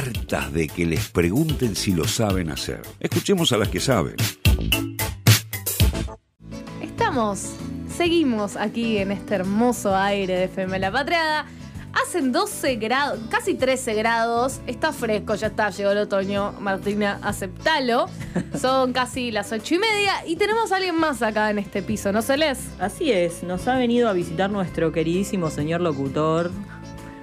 hartas de que les pregunten si lo saben hacer. Escuchemos a las que saben. Estamos, seguimos aquí en este hermoso aire de FM La Patriada. Hacen 12 grados, casi 13 grados. Está fresco, ya está, llegó el otoño. Martina, aceptalo. Son casi las 8 y media y tenemos a alguien más acá en este piso, ¿no se les? Así es, nos ha venido a visitar nuestro queridísimo señor locutor,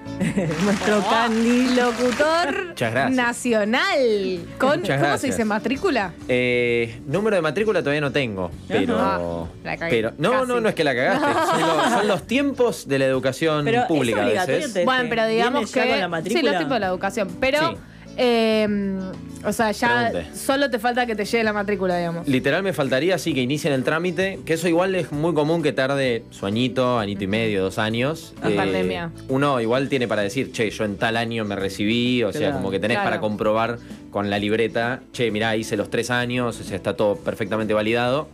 nuestro Candy. Locutor Muchas gracias. nacional. Con, Muchas ¿Cómo se gracias. dice? ¿Matrícula? Eh, número de matrícula todavía no tengo, pero... Ah, la cagué. pero no, Casi. no, no es que la cagaste. Son los, son los tiempos de la educación Pero es pública a obligatorio veces. te- Bueno, pero digamos ¿Viene ya que. con la sí, los tipos de la educación. Pero. Sí. eh, o sea, ya Pregunte. solo te falta que te llegue la matrícula, digamos. Literal me faltaría así que inicien el trámite, que eso igual es muy común que tarde su añito, añito y medio, dos años. La pandemia. Uno igual tiene para decir, che, yo en tal año me recibí, o sea, como que tenés Claro. para comprobar con la libreta, che, mirá, hice los tres años, o sea, está todo perfectamente validado,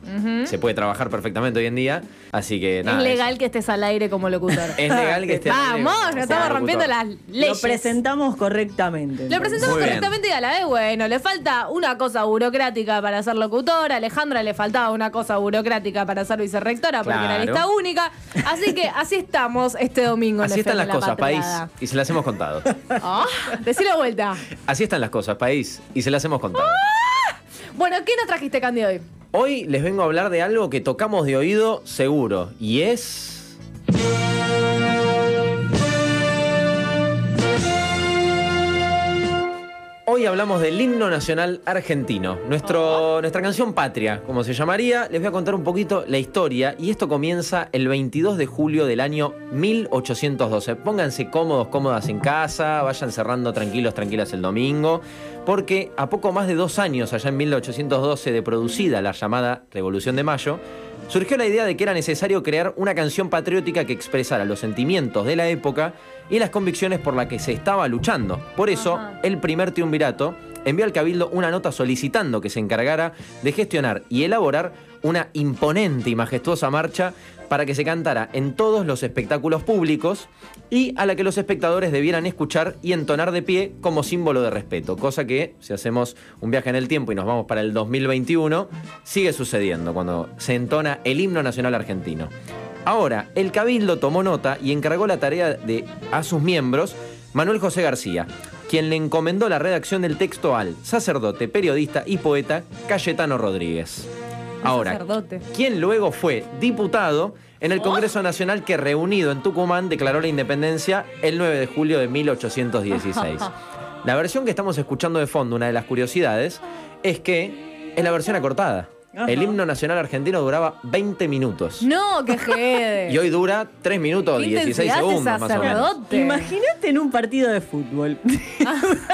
se puede trabajar perfectamente hoy en día, así que nada. es legal eso. que estés al aire como locutor. Es legal que esté al aire Vamos, como no estamos rompiendo las Lo leyes. presentamos correctamente. Lo presentamos correctamente y a la vez, bueno, le falta una cosa burocrática para ser locutor, a Alejandra le faltaba una cosa burocrática para ser vicerrectora porque era lista única. Así que así estamos este domingo en Así están las La cosas, país, y se las hemos contado. Ah, decí la vuelta. Así están las cosas, país, y se las hemos contado. Bueno, ¿qué nos trajiste, Candy, hoy? Hoy les vengo a hablar de algo que tocamos de oído seguro, y es... Hoy hablamos del himno nacional argentino, nuestra canción patria, como se llamaría. Les voy a contar un poquito la historia y esto comienza el 22 de julio del año 1812. Pónganse cómodos, cómodas en casa, vayan cerrando tranquilos, tranquilas el domingo, porque a poco más de dos años, allá en 1812, de producida la llamada Revolución de Mayo, surgió la idea de que era necesario crear una canción patriótica que expresara los sentimientos de la época y las convicciones por las que se estaba luchando. Por eso, Ajá. el primer triunvirato envió al Cabildo una nota solicitando que se encargara de gestionar y elaborar una imponente y majestuosa marcha para que se cantara en todos los espectáculos públicos y a la que los espectadores debieran escuchar y entonar de pie como símbolo de respeto, cosa que si hacemos un viaje en el tiempo y nos vamos para el 2021, sigue sucediendo cuando se entona el himno nacional argentino. Ahora, el Cabildo tomó nota y encargó la tarea de, a sus miembros Manuel José García, quien le encomendó la redacción del texto al sacerdote, periodista y poeta Cayetano Rodríguez. Ahora, sacerdote. quien luego fue diputado en el Congreso Nacional que reunido en Tucumán declaró la independencia el 9 de julio de 1816. La versión que estamos escuchando de fondo, una de las curiosidades, es que es la versión acortada. Ajá. El himno nacional argentino duraba 20 minutos. No, que jede. Y hoy dura 3 minutos Qué 16 intensidad ese segundos más o menos. Imagínate en un partido de fútbol.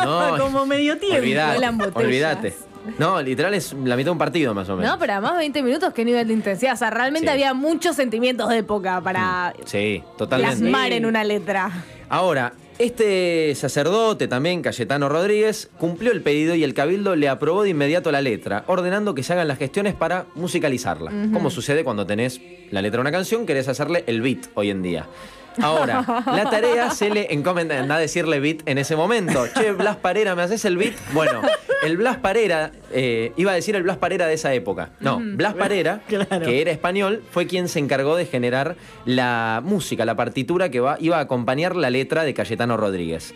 No, como medio tiempo. olvidate, olvidate. No, literal es la mitad de un partido más o menos. No, pero además 20 minutos, qué nivel de intensidad. O sea, realmente Sí. había muchos sentimientos de época para Sí, totalmente. plasmar Sí. en una letra. Ahora, este sacerdote también, Cayetano Rodríguez, cumplió el pedido y el cabildo le aprobó de inmediato la letra, ordenando que se hagan las gestiones para musicalizarla. Como sucede cuando tenés la letra de una canción, querés hacerle el beat hoy en día. Ahora, la tarea se le encomenda, a decirle beat en ese momento. Che, Blas Parera, ¿me haces el beat? Bueno, el Blas Parera, eh, iba a decir el Blas Parera de esa época. No, Blas Parera, Claro. que era español, fue quien se encargó de generar la música, la partitura que va, iba a acompañar la letra de Cayetano Rodríguez.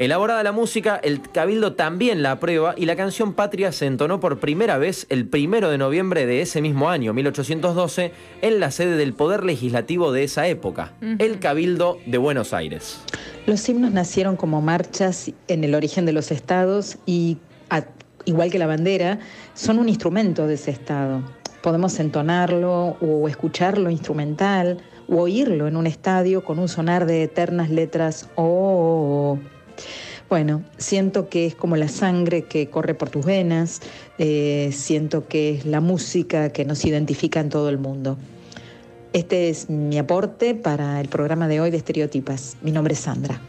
Elaborada la música, el Cabildo también la aprueba y la canción Patria se entonó por primera vez el primero de noviembre de ese mismo año, 1812, en la sede del Poder Legislativo de esa época, el Cabildo de Buenos Aires. Los himnos nacieron como marchas en el origen de los estados y, a- igual que la bandera, son un instrumento de ese estado. Podemos entonarlo o escucharlo instrumental o oírlo en un estadio con un sonar de eternas letras "Oh, oh, oh". Bueno, siento que es como la sangre que corre por tus venas, eh, siento que es la música que nos identifica en todo el mundo. Este es mi aporte para el programa de hoy de Estereotipas. Mi nombre es Sandra.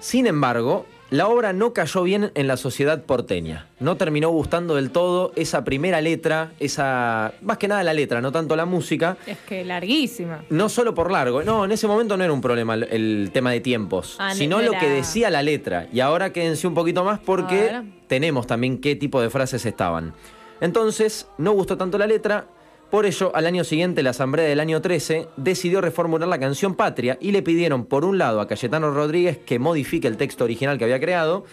Sin embargo, la obra no cayó bien en la sociedad porteña. No terminó gustando del todo esa primera letra, esa. más que nada la letra, no tanto la música. Es que larguísima. No solo por largo, no, en ese momento no era un problema el, tema de tiempos, Ah, sino no lo que decía la letra. Y ahora quédense un poquito más porque tenemos también qué tipo de frases estaban. Entonces, no gustó tanto la letra, por ello, al año siguiente, la Asamblea del año 13 decidió reformular la canción Patria y le pidieron, por un lado, a Cayetano Rodríguez que modifique el texto original que había creado,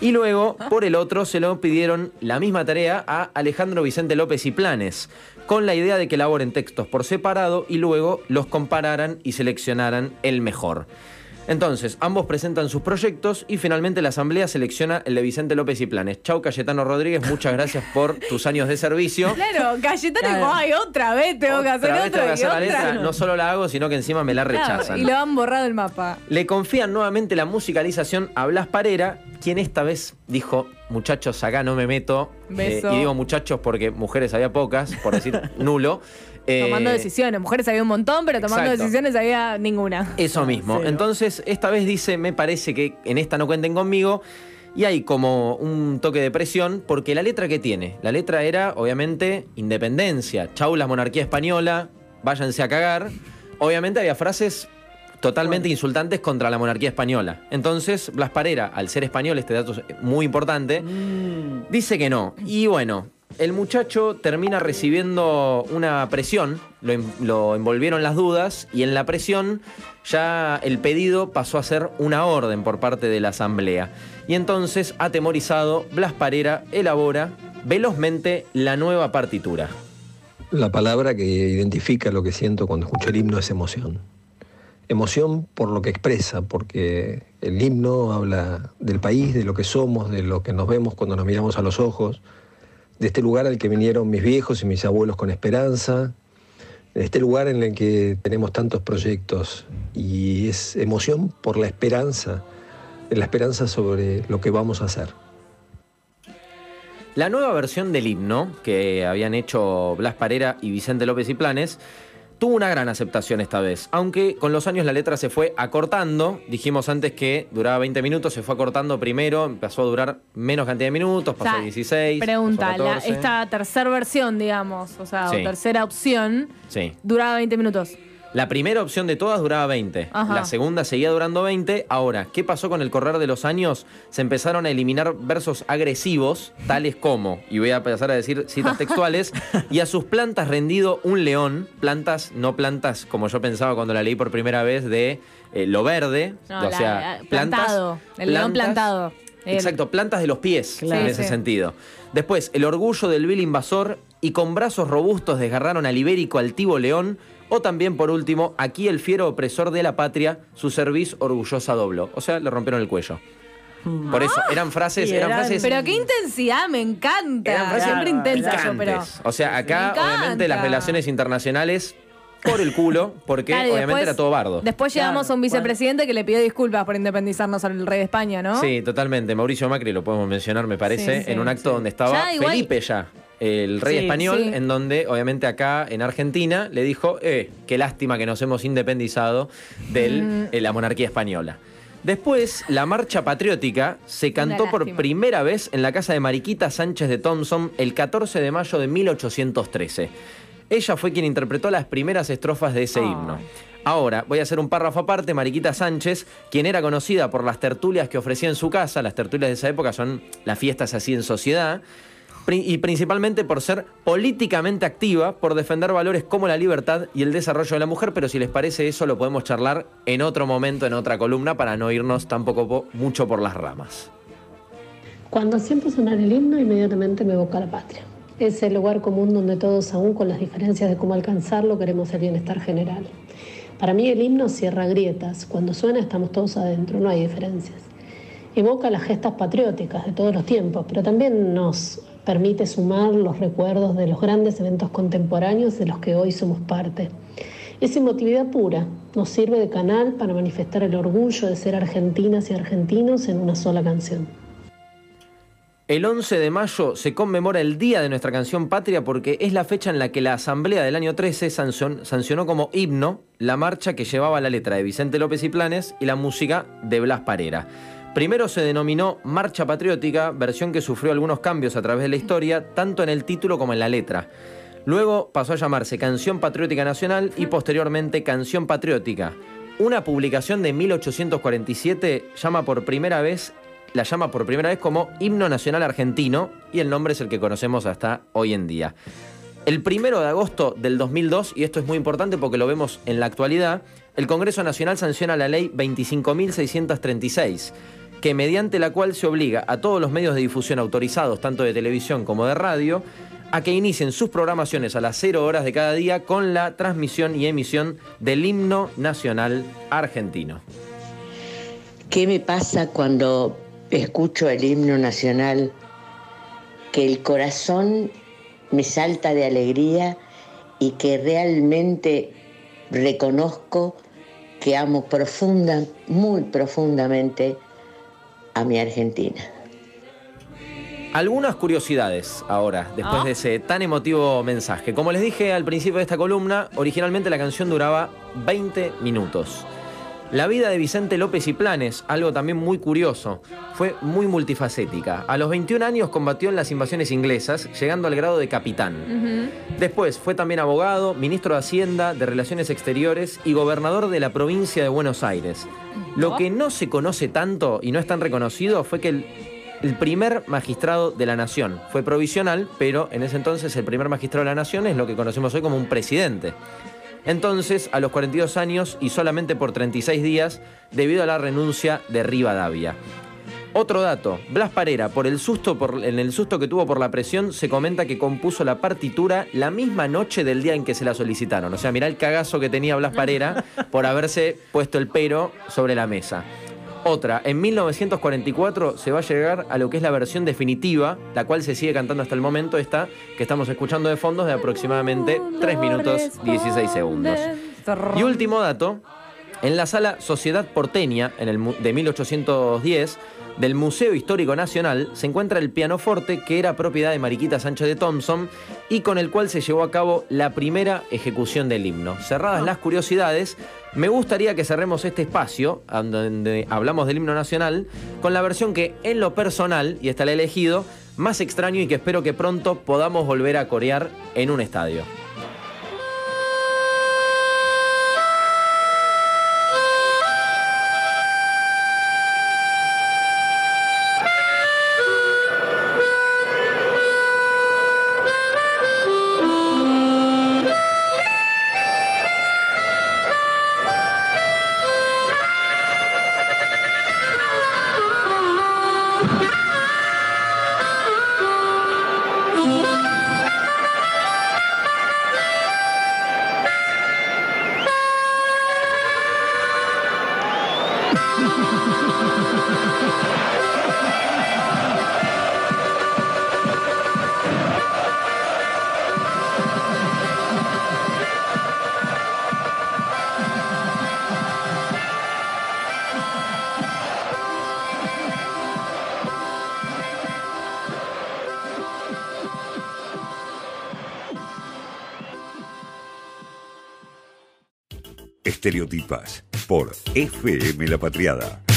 y luego, por el otro, se lo pidieron la misma tarea a Alejandro Vicente López y Planes, con la idea de que elaboren textos por separado y luego los compararan y seleccionaran el mejor. Entonces, ambos presentan sus proyectos y finalmente la Asamblea selecciona el de Vicente López y Planes. Chau, Cayetano Rodríguez, muchas gracias por tus años de servicio. Claro, Cayetano Claro. dijo, ay, otra vez tengo que hacer Otra vez otra tengo que hacer la otra. letra, no solo la hago, sino que encima me la Claro, rechazan. y lo han borrado el mapa. Le confían nuevamente la musicalización a Blas Parera, quien esta vez dijo, muchachos, acá no me meto. Eh, Beso. y digo muchachos porque mujeres había pocas, por decir nulo. Eh, Tomando decisiones. Mujeres había un montón, pero tomando exacto. decisiones había ninguna. Eso mismo. Cero. Entonces, esta vez dice, me parece que en esta no cuenten conmigo. Y hay como un toque de presión, porque la letra que tiene, la letra era, obviamente, independencia. Chau la monarquía española, váyanse a cagar. Obviamente había frases totalmente insultantes contra la monarquía española. Entonces, Blas Parera, al ser español, este dato es muy importante, dice que no. Y bueno, el muchacho termina recibiendo una presión, lo, en- lo envolvieron las dudas y en la presión ya el pedido pasó a ser una orden por parte de la asamblea. Y entonces, atemorizado, Blas Parera elabora velozmente la nueva partitura. La palabra que identifica lo que siento cuando escucho el himno es emoción. Emoción por lo que expresa, porque el himno habla del país, de lo que somos, de lo que nos vemos cuando nos miramos a los ojos, de este lugar al que vinieron mis viejos y mis abuelos con esperanza, de este lugar en el que tenemos tantos proyectos y es emoción por la esperanza, la esperanza sobre lo que vamos a hacer. La nueva versión del himno que habían hecho Blas Parera y Vicente López y Planes tuvo una gran aceptación esta vez, aunque con los años la letra se fue acortando. Dijimos antes que duraba 20 minutos, se fue acortando primero, empezó a durar menos cantidad de minutos, pasó O a sea, 16. Pregunta, pasó a la- 14. esta tercera versión, digamos, o sea, o tercera opción, Sí. duraba 20 minutos. La primera opción de todas duraba 20. Ajá. La segunda seguía durando 20. Ahora, ¿qué pasó con el correr de los años? Se empezaron a eliminar versos agresivos, tales como, y voy a empezar a decir citas textuales, y a sus plantas rendido un león, plantas, no plantas como yo pensaba cuando la leí por primera vez, de eh, lo verde, No, o la- sea, la- plantas. plantado, el león plantado. El- Exacto, plantas de los pies, Claro. en ese sí. sentido. Después, el orgullo del vil invasor y con brazos robustos desgarraron al ibérico altivo león. O también, por último, aquí el fiero opresor de la patria, su cerviz orgullosa dobló. O sea, le rompieron el cuello. Por eso, eran frases, eran eran- frases. Pero qué intensidad, me encanta. eran frases Siempre intensa yo, pero. O sea, acá, Me obviamente, las relaciones internacionales por el culo, porque Claro, obviamente después- era todo bardo. Después llegamos Claro, a un vicepresidente que le pidió disculpas por independizarnos al rey de España, ¿no? Sí, totalmente. Mauricio Macri lo podemos mencionar, me parece, Sí, sí, en un acto sí. donde estaba Ya, igual- Felipe ya, el rey Sí, español, sí. en donde obviamente acá en Argentina le dijo, eh, qué lástima que nos hemos independizado de Mm. la monarquía española. Después, la marcha patriótica se cantó por primera vez en la casa de Mariquita Sánchez de Thompson el 14 de mayo de 1813. Ella fue quien interpretó las primeras estrofas de ese himno. Ahora, voy a hacer un párrafo aparte. Mariquita Sánchez, quien era conocida por las tertulias que ofrecía en su casa, las tertulias de esa época son las fiestas así en sociedad, y principalmente por ser políticamente activa, por defender valores como la libertad y el desarrollo de la mujer, pero si les parece eso lo podemos charlar en otro momento, en otra columna, para no irnos tampoco po- mucho por las ramas. Cuando siento sonar el himno, inmediatamente me evoca la patria. Es el lugar común donde todos, aún con las diferencias de cómo alcanzarlo, queremos el bienestar general. Para mí el himno cierra grietas. Cuando suena estamos todos adentro, no hay diferencias. Evoca las gestas patrióticas de todos los tiempos, pero también nos permite sumar los recuerdos de los grandes eventos contemporáneos de los que hoy somos parte. Es emotividad pura, nos sirve de canal para manifestar el orgullo de ser argentinas y argentinos en una sola canción. El 11 de mayo se conmemora el Día de nuestra canción patria porque es la fecha en la que la Asamblea del año 13 sancion- sancionó como himno la marcha que llevaba la letra de Vicente López y Planes y la música de Blas Parera. Primero se denominó Marcha Patriótica, versión que sufrió algunos cambios a través de la historia, tanto en el título como en la letra. Luego pasó a llamarse Canción Patriótica Nacional y posteriormente Canción Patriótica. Una publicación de 1847 llama por primera vez, la llama por primera vez como Himno Nacional Argentino y el nombre es el que conocemos hasta hoy en día. El primero de agosto del 2002, y esto es muy importante porque lo vemos en la actualidad, el Congreso Nacional sanciona la ley 25.636, que mediante la cual se obliga a todos los medios de difusión autorizados, tanto de televisión como de radio, a que inicien sus programaciones a las 0 horas de cada día con la transmisión y emisión del himno nacional argentino. ¿Qué me pasa cuando escucho el himno nacional? Que el corazón me salta de alegría y que realmente reconozco que amo profunda, muy profundamente a mi Argentina. Algunas curiosidades ahora, después Ah. de ese tan emotivo mensaje. Como les dije al principio de esta columna, originalmente la canción duraba 20 minutos. La vida de Vicente López y Planes, algo también muy curioso, fue muy multifacética. A los 21 años combatió en las invasiones inglesas, llegando al grado de capitán. Después fue también abogado, ministro de Hacienda, de Relaciones Exteriores y gobernador de la provincia de Buenos Aires. Lo que no se conoce tanto y no es tan reconocido fue que el, el primer magistrado de la nación fue provisional, pero en ese entonces el primer magistrado de la nación es lo que conocemos hoy como un presidente. Entonces, a los 42 años y solamente por 36 días, debido a la renuncia de Rivadavia. Otro dato, Blas Parera, por el susto, por, en el susto que tuvo por la presión, se comenta que compuso la partitura la misma noche del día en que se la solicitaron. O sea, mirá el cagazo que tenía Blas Parera por haberse puesto el pero sobre la mesa. Otra, en 1944 se va a llegar a lo que es la versión definitiva, la cual se sigue cantando hasta el momento, esta que estamos escuchando de fondo de aproximadamente 3 minutos 16 segundos. Y último dato, en la sala Sociedad Porteña en el, de 1810 del Museo Histórico Nacional se encuentra el pianoforte que era propiedad de Mariquita Sánchez de Thompson y con el cual se llevó a cabo la primera ejecución del himno. Cerradas las curiosidades, me gustaría que cerremos este espacio donde hablamos del himno nacional con la versión que en lo personal, y está el elegido, más extraño y que espero que pronto podamos volver a corear en un estadio. Estereotipas por FM La Patriada.